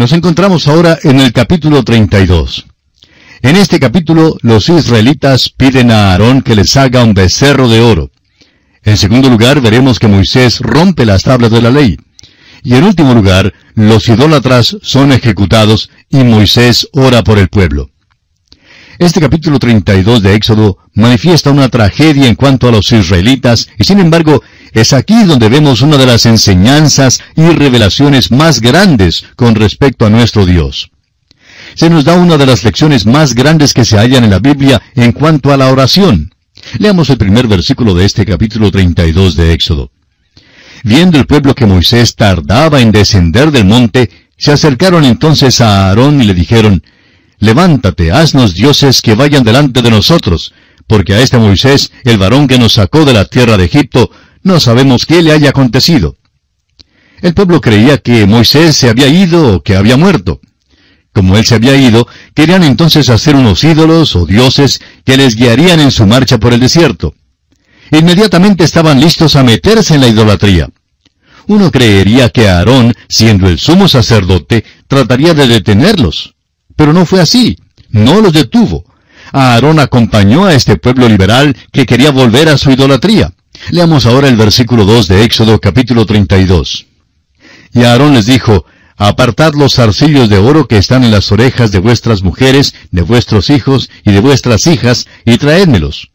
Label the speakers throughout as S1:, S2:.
S1: Nos encontramos ahora en el capítulo 32. En este capítulo los israelitas piden a Aarón que les haga un becerro de oro. En segundo lugar veremos que Moisés rompe las tablas de la ley. Y en último lugar, los idólatras son ejecutados y Moisés ora por el pueblo. Este capítulo 32 de Éxodo manifiesta una tragedia en cuanto a los israelitas y sin embargo es aquí donde vemos una de las enseñanzas y revelaciones más grandes con respecto a nuestro Dios. Se nos da una de las lecciones más grandes que se hallan en la Biblia en cuanto a la oración. Leamos el primer versículo de este capítulo 32 de Éxodo. Viendo el pueblo que Moisés tardaba en descender del monte, se acercaron entonces a Aarón y le dijeron, Levántate, haznos dioses que vayan delante de nosotros, porque a este Moisés, el varón que nos sacó de la tierra de Egipto, no sabemos qué le haya acontecido. El pueblo creía que Moisés se había ido o que había muerto. Como él se había ido, querían entonces hacer unos ídolos o dioses que les guiarían en su marcha por el desierto. Inmediatamente estaban listos a meterse en la idolatría. Uno creería que Aarón, siendo el sumo sacerdote, trataría de detenerlos. Pero no fue así. No los detuvo. Aarón acompañó a este pueblo liberal que quería volver a su idolatría. Leamos ahora el versículo 2 de Éxodo capítulo 32. Y Aarón les dijo, Apartad los zarcillos de oro que están en las orejas de vuestras mujeres, de vuestros hijos y de vuestras hijas, y traédmelos.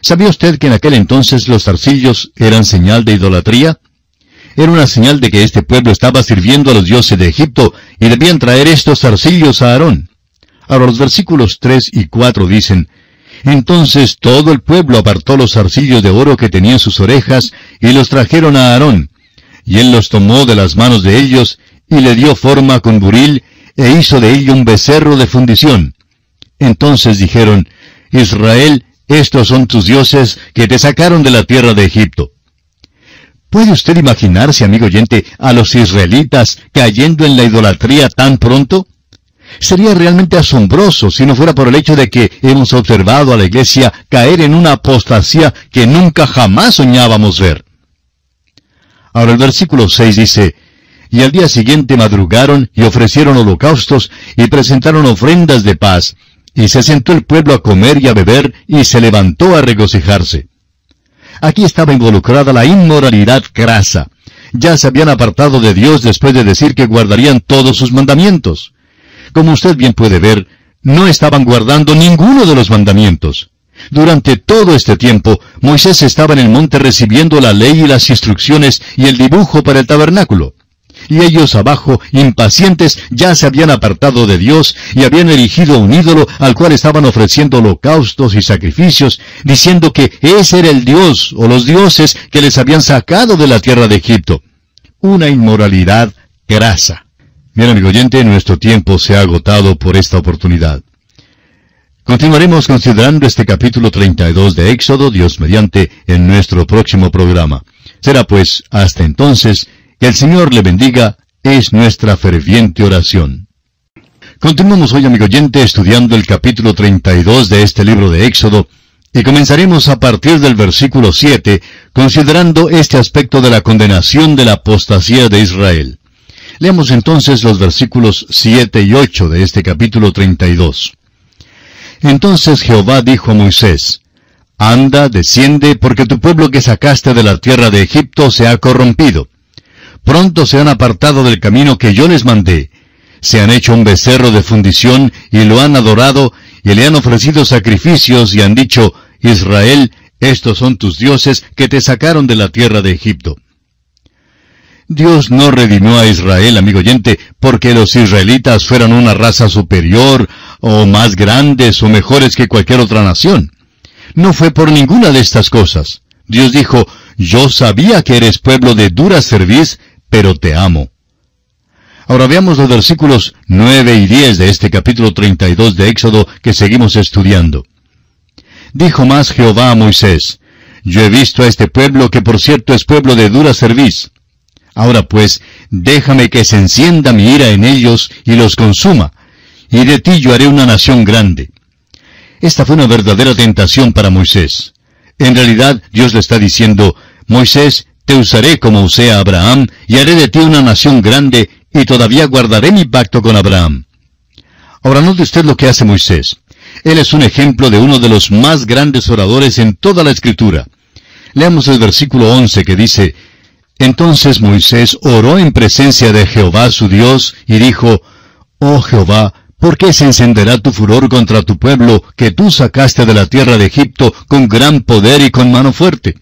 S1: ¿Sabía usted que en aquel entonces los zarcillos eran señal de idolatría? Era una señal de que este pueblo estaba sirviendo a los dioses de Egipto y debían traer estos zarcillos a Aarón. Ahora los versículos 3 y 4 dicen, entonces todo el pueblo apartó los zarcillos de oro que tenía en sus orejas y los trajeron a Aarón. Y él los tomó de las manos de ellos y le dio forma con buril e hizo de ello un becerro de fundición. Entonces dijeron, Israel, estos son tus dioses que te sacaron de la tierra de Egipto. ¿Puede usted imaginarse, amigo oyente, a los israelitas cayendo en la idolatría tan pronto? Sería realmente asombroso si no fuera por el hecho de que hemos observado a la iglesia caer en una apostasía que nunca jamás soñábamos ver. Ahora el versículo 6 dice, Y al día siguiente madrugaron y ofrecieron holocaustos y presentaron ofrendas de paz, y se sentó el pueblo a comer y a beber y se levantó a regocijarse. Aquí estaba involucrada la inmoralidad grasa. Ya se habían apartado de Dios después de decir que guardarían todos sus mandamientos. Como usted bien puede ver, no estaban guardando ninguno de los mandamientos. Durante todo este tiempo, Moisés estaba en el monte recibiendo la ley y las instrucciones y el dibujo para el tabernáculo. Y ellos abajo, impacientes, ya se habían apartado de Dios y habían erigido un ídolo al cual estaban ofreciendo holocaustos y sacrificios, diciendo que ese era el Dios o los dioses que les habían sacado de la tierra de Egipto. Una inmoralidad grasa. Bien, amigo oyente, nuestro tiempo se ha agotado por esta oportunidad. Continuaremos considerando este capítulo 32 de Éxodo, Dios mediante, en nuestro próximo programa. Será pues, hasta entonces, que el Señor le bendiga, es nuestra ferviente oración. Continuamos hoy, amigo oyente, estudiando el capítulo 32 de este libro de Éxodo, y comenzaremos a partir del versículo 7, considerando este aspecto de la condenación de la apostasía de Israel. Leamos entonces los versículos 7 y 8 de este capítulo 32. Entonces Jehová dijo a Moisés, Anda, desciende, porque tu pueblo que sacaste de la tierra de Egipto se ha corrompido. Pronto se han apartado del camino que yo les mandé. Se han hecho un becerro de fundición y lo han adorado, y le han ofrecido sacrificios y han dicho, Israel, estos son tus dioses que te sacaron de la tierra de Egipto. Dios no redimió a Israel, amigo oyente, porque los israelitas fueran una raza superior, o más grandes o mejores que cualquier otra nación. No fue por ninguna de estas cosas. Dios dijo, yo sabía que eres pueblo de dura cerviz, pero te amo. Ahora veamos los versículos 9 y 10 de este capítulo 32 de Éxodo que seguimos estudiando. Dijo más Jehová a Moisés, Yo he visto a este pueblo que por cierto es pueblo de dura cerviz. Ahora pues, déjame que se encienda mi ira en ellos y los consuma, y de ti yo haré una nación grande. Esta fue una verdadera tentación para Moisés. En realidad, Dios le está diciendo, Moisés, te usaré como usé a Abraham, y haré de ti una nación grande, y todavía guardaré mi pacto con Abraham. Ahora note usted lo que hace Moisés. Él es un ejemplo de uno de los más grandes oradores en toda la escritura. Leamos el versículo 11 que dice, Entonces Moisés oró en presencia de Jehová su Dios y dijo, Oh Jehová, ¿por qué se encenderá tu furor contra tu pueblo que tú sacaste de la tierra de Egipto con gran poder y con mano fuerte?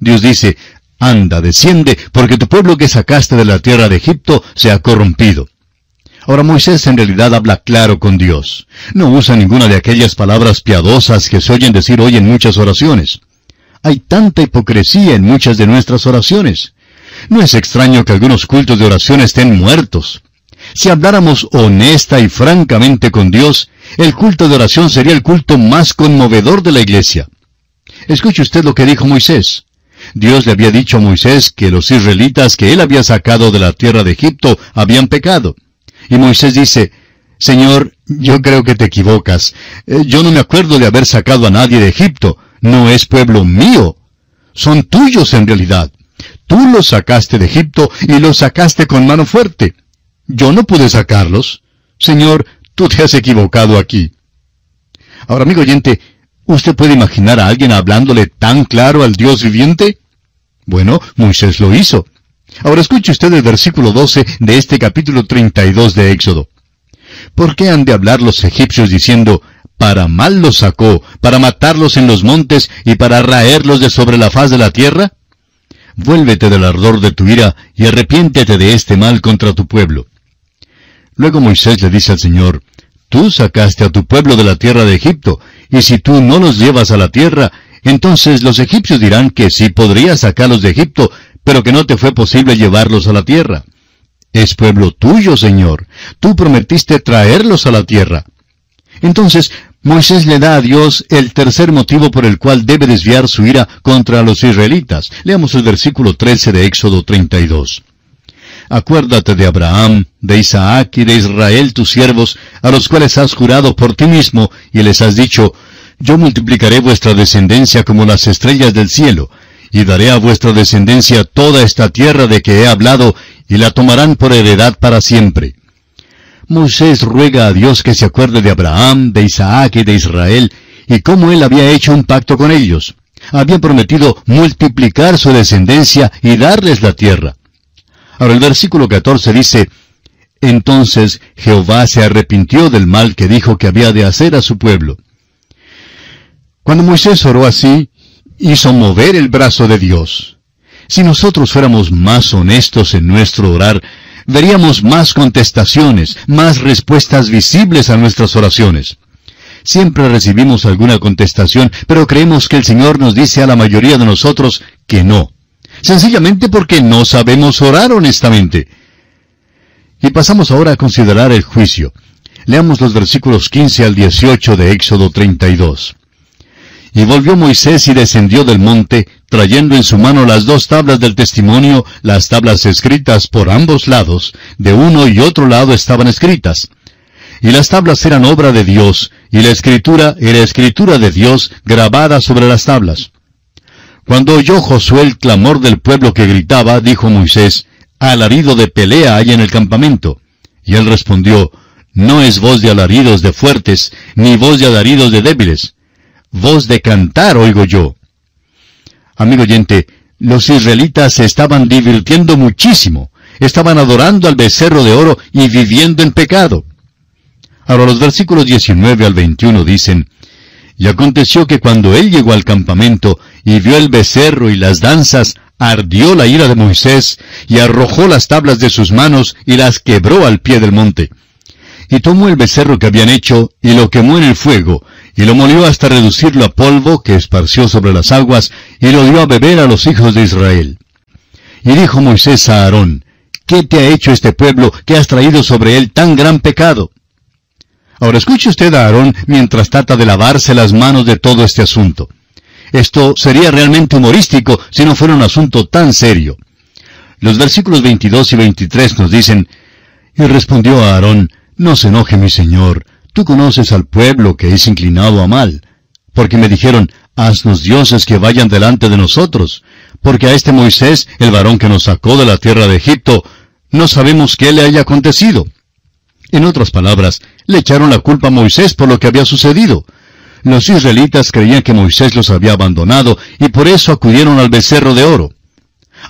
S1: Dios dice, Anda, desciende, porque tu pueblo que sacaste de la tierra de Egipto se ha corrompido. Ahora Moisés en realidad habla claro con Dios. No usa ninguna de aquellas palabras piadosas que se oyen decir hoy en muchas oraciones. Hay tanta hipocresía en muchas de nuestras oraciones. No es extraño que algunos cultos de oración estén muertos. Si habláramos honesta y francamente con Dios, el culto de oración sería el culto más conmovedor de la iglesia. Escuche usted lo que dijo Moisés. Dios le había dicho a Moisés que los israelitas que él había sacado de la tierra de Egipto habían pecado. Y Moisés dice, Señor, yo creo que te equivocas. Eh, yo no me acuerdo de haber sacado a nadie de Egipto. No es pueblo mío. Son tuyos en realidad. Tú los sacaste de Egipto y los sacaste con mano fuerte. Yo no pude sacarlos. Señor, tú te has equivocado aquí. Ahora, amigo oyente, ¿usted puede imaginar a alguien hablándole tan claro al Dios viviente? Bueno, Moisés lo hizo. Ahora escuche usted el versículo 12 de este capítulo 32 de Éxodo. ¿Por qué han de hablar los egipcios diciendo, para mal los sacó, para matarlos en los montes y para raerlos de sobre la faz de la tierra? Vuélvete del ardor de tu ira y arrepiéntete de este mal contra tu pueblo. Luego Moisés le dice al Señor, Tú sacaste a tu pueblo de la tierra de Egipto, y si tú no los llevas a la tierra, entonces los egipcios dirán que sí podrías sacarlos de Egipto, pero que no te fue posible llevarlos a la tierra. Es pueblo tuyo, Señor. Tú prometiste traerlos a la tierra. Entonces, Moisés le da a Dios el tercer motivo por el cual debe desviar su ira contra los israelitas. Leamos el versículo 13 de Éxodo 32. Acuérdate de Abraham, de Isaac y de Israel tus siervos, a los cuales has jurado por ti mismo, y les has dicho, Yo multiplicaré vuestra descendencia como las estrellas del cielo, y daré a vuestra descendencia toda esta tierra de que he hablado, y la tomarán por heredad para siempre. Moisés ruega a Dios que se acuerde de Abraham, de Isaac y de Israel, y cómo él había hecho un pacto con ellos. Había prometido multiplicar su descendencia y darles la tierra. Ahora el versículo 14 dice, Entonces Jehová se arrepintió del mal que dijo que había de hacer a su pueblo. Cuando Moisés oró así, hizo mover el brazo de Dios. Si nosotros fuéramos más honestos en nuestro orar, veríamos más contestaciones, más respuestas visibles a nuestras oraciones. Siempre recibimos alguna contestación, pero creemos que el Señor nos dice a la mayoría de nosotros que no. Sencillamente porque no sabemos orar honestamente. Y pasamos ahora a considerar el juicio. Leamos los versículos 15 al 18 de Éxodo 32. Y volvió Moisés y descendió del monte, trayendo en su mano las dos tablas del testimonio, las tablas escritas por ambos lados, de uno y otro lado estaban escritas. Y las tablas eran obra de Dios, y la escritura era escritura de Dios grabada sobre las tablas. Cuando oyó Josué el clamor del pueblo que gritaba, dijo Moisés, alarido de pelea hay en el campamento. Y él respondió, no es voz de alaridos de fuertes, ni voz de alaridos de débiles, voz de cantar oigo yo. Amigo oyente, los israelitas se estaban divirtiendo muchísimo, estaban adorando al becerro de oro y viviendo en pecado. Ahora los versículos 19 al 21 dicen, Y aconteció que cuando él llegó al campamento y vio el becerro y las danzas, ardió la ira de Moisés, y arrojó las tablas de sus manos y las quebró al pie del monte. Y tomó el becerro que habían hecho, y lo quemó en el fuego, y lo molió hasta reducirlo a polvo que esparció sobre las aguas, y lo dio a beber a los hijos de Israel. Y dijo Moisés a Aarón, ¿qué te ha hecho este pueblo que has traído sobre él tan gran pecado? Ahora escuche usted a Aarón mientras trata de lavarse las manos de todo este asunto. Esto sería realmente humorístico si no fuera un asunto tan serio. Los versículos 22 y 23 nos dicen, Y respondió a Aarón, No se enoje mi señor, Tú conoces al pueblo que es inclinado a mal, porque me dijeron, haznos dioses que vayan delante de nosotros, porque a este Moisés, el varón que nos sacó de la tierra de Egipto, no sabemos qué le haya acontecido. En otras palabras, le echaron la culpa a Moisés por lo que había sucedido. Los israelitas creían que Moisés los había abandonado y por eso acudieron al becerro de oro.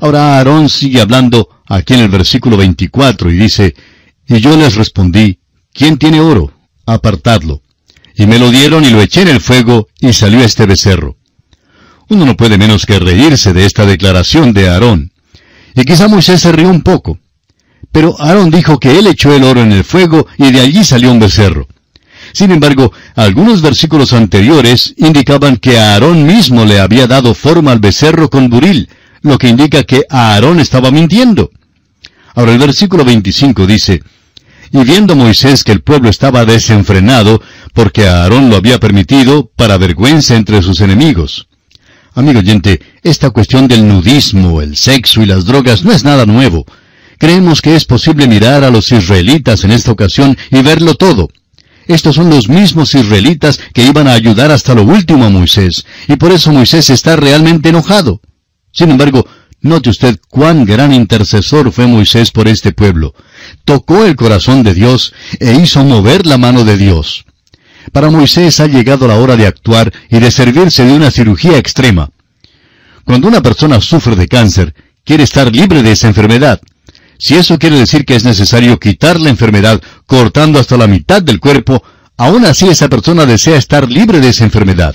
S1: Ahora Aarón sigue hablando aquí en el versículo 24 y dice, Y yo les respondí, ¿quién tiene oro? Apartadlo. Y me lo dieron y lo eché en el fuego y salió este becerro. Uno no puede menos que reírse de esta declaración de Aarón. Y quizá Moisés se rió un poco. Pero Aarón dijo que él echó el oro en el fuego y de allí salió un becerro. Sin embargo, algunos versículos anteriores indicaban que Aarón mismo le había dado forma al becerro con buril, lo que indica que Aarón estaba mintiendo. Ahora el versículo 25 dice, Y viendo Moisés que el pueblo estaba desenfrenado, porque Aarón lo había permitido, para vergüenza entre sus enemigos. Amigo oyente, esta cuestión del nudismo, el sexo y las drogas no es nada nuevo. Creemos que es posible mirar a los israelitas en esta ocasión y verlo todo. Estos son los mismos israelitas que iban a ayudar hasta lo último a Moisés, y por eso Moisés está realmente enojado. Sin embargo, note usted cuán gran intercesor fue Moisés por este pueblo. Tocó el corazón de Dios e hizo mover la mano de Dios. Para Moisés ha llegado la hora de actuar y de servirse de una cirugía extrema. Cuando una persona sufre de cáncer, quiere estar libre de esa enfermedad. Si eso quiere decir que es necesario quitar la enfermedad cortando hasta la mitad del cuerpo, aún así esa persona desea estar libre de esa enfermedad.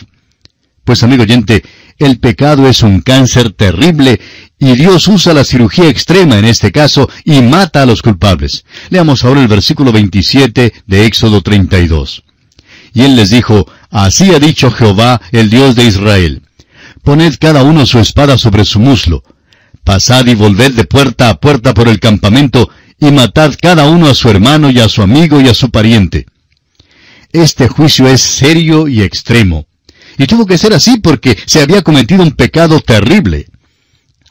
S1: Pues amigo oyente, el pecado es un cáncer terrible y Dios usa la cirugía extrema en este caso y mata a los culpables. Leamos ahora el versículo 27 de Éxodo 32. Y él les dijo, Así ha dicho Jehová, el Dios de Israel. Poned cada uno su espada sobre su muslo Pasad y volved de puerta a puerta por el campamento, y matad cada uno a su hermano y a su amigo y a su pariente. Este juicio es serio y extremo. Y tuvo que ser así porque se había cometido un pecado terrible.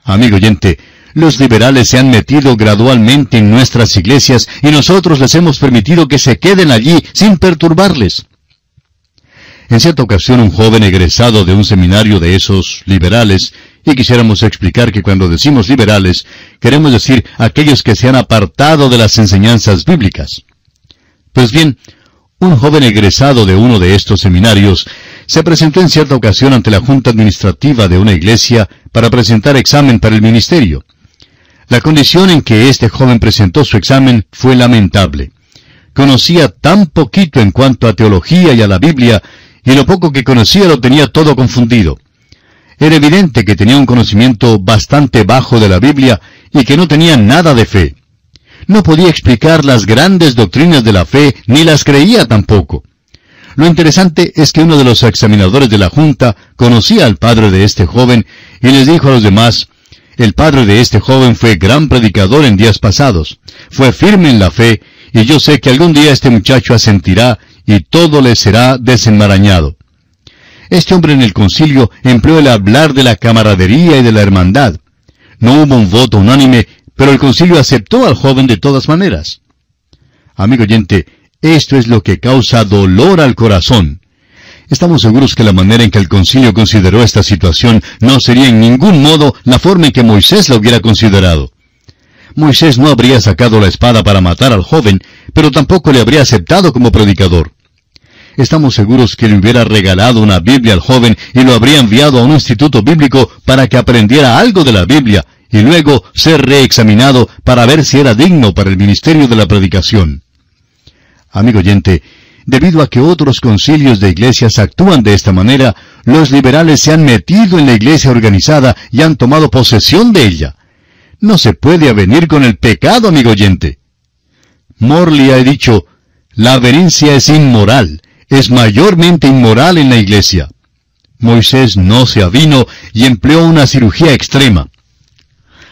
S1: Amigo oyente, los liberales se han metido gradualmente en nuestras iglesias y nosotros les hemos permitido que se queden allí sin perturbarles. En cierta ocasión un joven egresado de un seminario de esos liberales y quisiéramos explicar que cuando decimos liberales, queremos decir aquellos que se han apartado de las enseñanzas bíblicas. Pues bien, un joven egresado de uno de estos seminarios se presentó en cierta ocasión ante la junta administrativa de una iglesia para presentar examen para el ministerio. La condición en que este joven presentó su examen fue lamentable. Conocía tan poquito en cuanto a teología y a la Biblia, y lo poco que conocía lo tenía todo confundido. Era evidente que tenía un conocimiento bastante bajo de la Biblia y que no tenía nada de fe. No podía explicar las grandes doctrinas de la fe, ni las creía tampoco. Lo interesante es que uno de los examinadores de la Junta conocía al padre de este joven y les dijo a los demás, el padre de este joven fue gran predicador en días pasados, fue firme en la fe, y yo sé que algún día este muchacho asentirá y todo le será desenmarañado. Este hombre en el concilio empleó el hablar de la camaradería y de la hermandad. No hubo un voto unánime, pero el concilio aceptó al joven de todas maneras. Amigo oyente, esto es lo que causa dolor al corazón. Estamos seguros que la manera en que el concilio consideró esta situación no sería en ningún modo la forma en que Moisés la hubiera considerado. Moisés no habría sacado la espada para matar al joven, pero tampoco le habría aceptado como predicador. Estamos seguros que le hubiera regalado una Biblia al joven y lo habría enviado a un instituto bíblico para que aprendiera algo de la Biblia y luego ser reexaminado para ver si era digno para el ministerio de la predicación. Amigo oyente, debido a que otros concilios de iglesias actúan de esta manera, los liberales se han metido en la iglesia organizada y han tomado posesión de ella. No se puede avenir con el pecado, amigo oyente. Morley ha dicho, la averencia es inmoral, es mayormente inmoral en la iglesia. Moisés no se avino y empleó una cirugía extrema.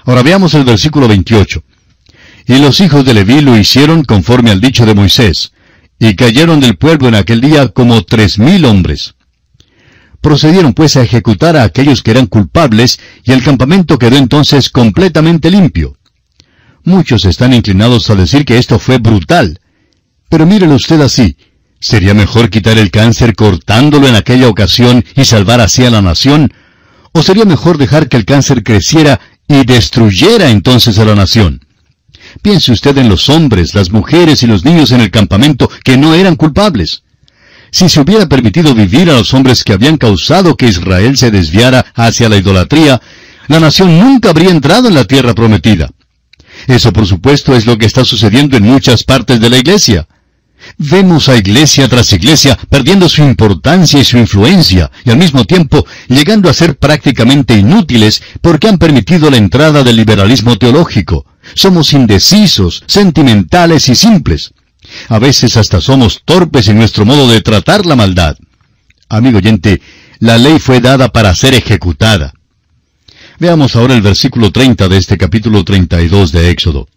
S1: Ahora veamos el versículo 28. Y los hijos de Leví lo hicieron conforme al dicho de Moisés, y cayeron del pueblo en aquel día como tres mil hombres. Procedieron pues a ejecutar a aquellos que eran culpables, y el campamento quedó entonces completamente limpio. Muchos están inclinados a decir que esto fue brutal. Pero mírelo usted así, ¿Sería mejor quitar el cáncer cortándolo en aquella ocasión y salvar así a la nación? ¿O sería mejor dejar que el cáncer creciera y destruyera entonces a la nación? Piense usted en los hombres, las mujeres y los niños en el campamento que no eran culpables. Si se hubiera permitido vivir a los hombres que habían causado que Israel se desviara hacia la idolatría, la nación nunca habría entrado en la tierra prometida. Eso por supuesto es lo que está sucediendo en muchas partes de la iglesia. Vemos a iglesia tras iglesia perdiendo su importancia y su influencia, y al mismo tiempo llegando a ser prácticamente inútiles porque han permitido la entrada del liberalismo teológico. Somos indecisos, sentimentales y simples. A veces hasta somos torpes en nuestro modo de tratar la maldad. Amigo oyente, la ley fue dada para ser ejecutada. Veamos ahora el versículo 30 de este capítulo 32 de Éxodo.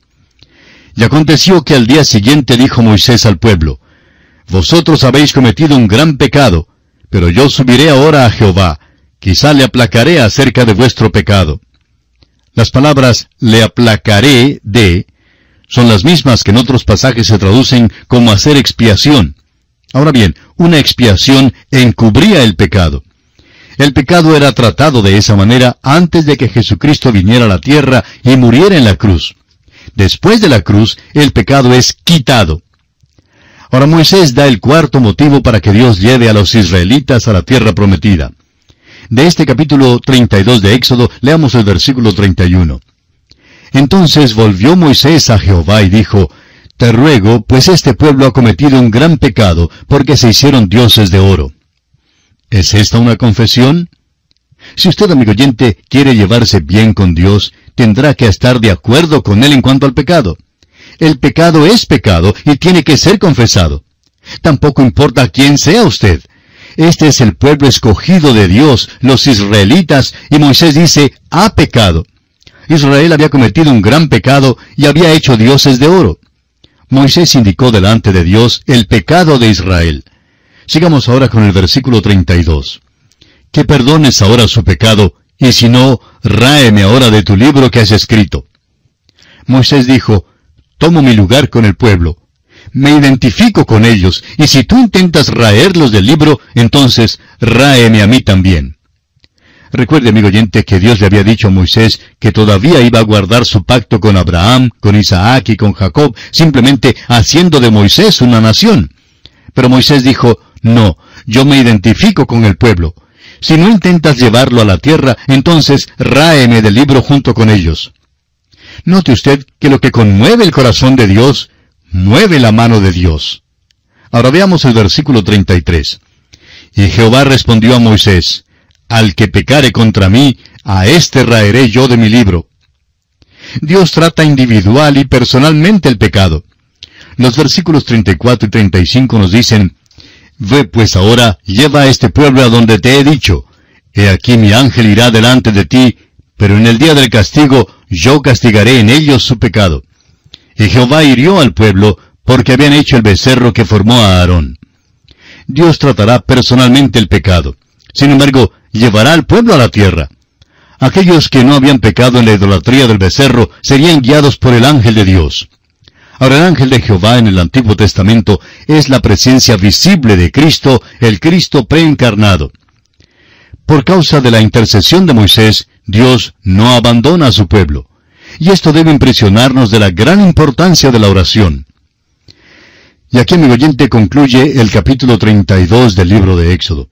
S1: Y aconteció que al día siguiente dijo Moisés al pueblo, Vosotros habéis cometido un gran pecado, pero yo subiré ahora a Jehová, quizá le aplacaré acerca de vuestro pecado. Las palabras le aplacaré de son las mismas que en otros pasajes se traducen como hacer expiación. Ahora bien, una expiación encubría el pecado. El pecado era tratado de esa manera antes de que Jesucristo viniera a la tierra y muriera en la cruz. Después de la cruz, el pecado es quitado. Ahora Moisés da el cuarto motivo para que Dios lleve a los israelitas a la tierra prometida. De este capítulo 32 de Éxodo, leamos el versículo 31. Entonces volvió Moisés a Jehová y dijo, Te ruego, pues este pueblo ha cometido un gran pecado, porque se hicieron dioses de oro. ¿Es esta una confesión? Si usted, amigo oyente, quiere llevarse bien con Dios, tendrá que estar de acuerdo con Él en cuanto al pecado. El pecado es pecado y tiene que ser confesado. Tampoco importa quién sea usted. Este es el pueblo escogido de Dios, los israelitas, y Moisés dice, ha pecado. Israel había cometido un gran pecado y había hecho dioses de oro. Moisés indicó delante de Dios el pecado de Israel. Sigamos ahora con el versículo 32. Que perdones ahora su pecado, y si no, ráeme ahora de tu libro que has escrito. Moisés dijo, Tomo mi lugar con el pueblo, me identifico con ellos, y si tú intentas raerlos del libro, entonces ráeme a mí también. Recuerde, amigo oyente, que Dios le había dicho a Moisés que todavía iba a guardar su pacto con Abraham, con Isaac y con Jacob, simplemente haciendo de Moisés una nación. Pero Moisés dijo, no, yo me identifico con el pueblo. Si no intentas llevarlo a la tierra, entonces ráeme del libro junto con ellos. Note usted que lo que conmueve el corazón de Dios, mueve la mano de Dios. Ahora veamos el versículo 33. Y Jehová respondió a Moisés, al que pecare contra mí, a éste raeré yo de mi libro. Dios trata individual y personalmente el pecado. Los versículos 34 y 35 nos dicen, Ve pues ahora, lleva a este pueblo a donde te he dicho. He aquí mi ángel irá delante de ti, pero en el día del castigo yo castigaré en ellos su pecado. Y Jehová hirió al pueblo, porque habían hecho el becerro que formó a Aarón. Dios tratará personalmente el pecado. Sin embargo, llevará al pueblo a la tierra. Aquellos que no habían pecado en la idolatría del becerro serían guiados por el ángel de Dios. Ahora el ángel de Jehová en el Antiguo Testamento es la presencia visible de Cristo, el Cristo preencarnado. Por causa de la intercesión de Moisés, Dios no abandona a su pueblo. Y esto debe impresionarnos de la gran importancia de la oración. Y aquí, mi oyente, concluye el capítulo 32 del libro de Éxodo.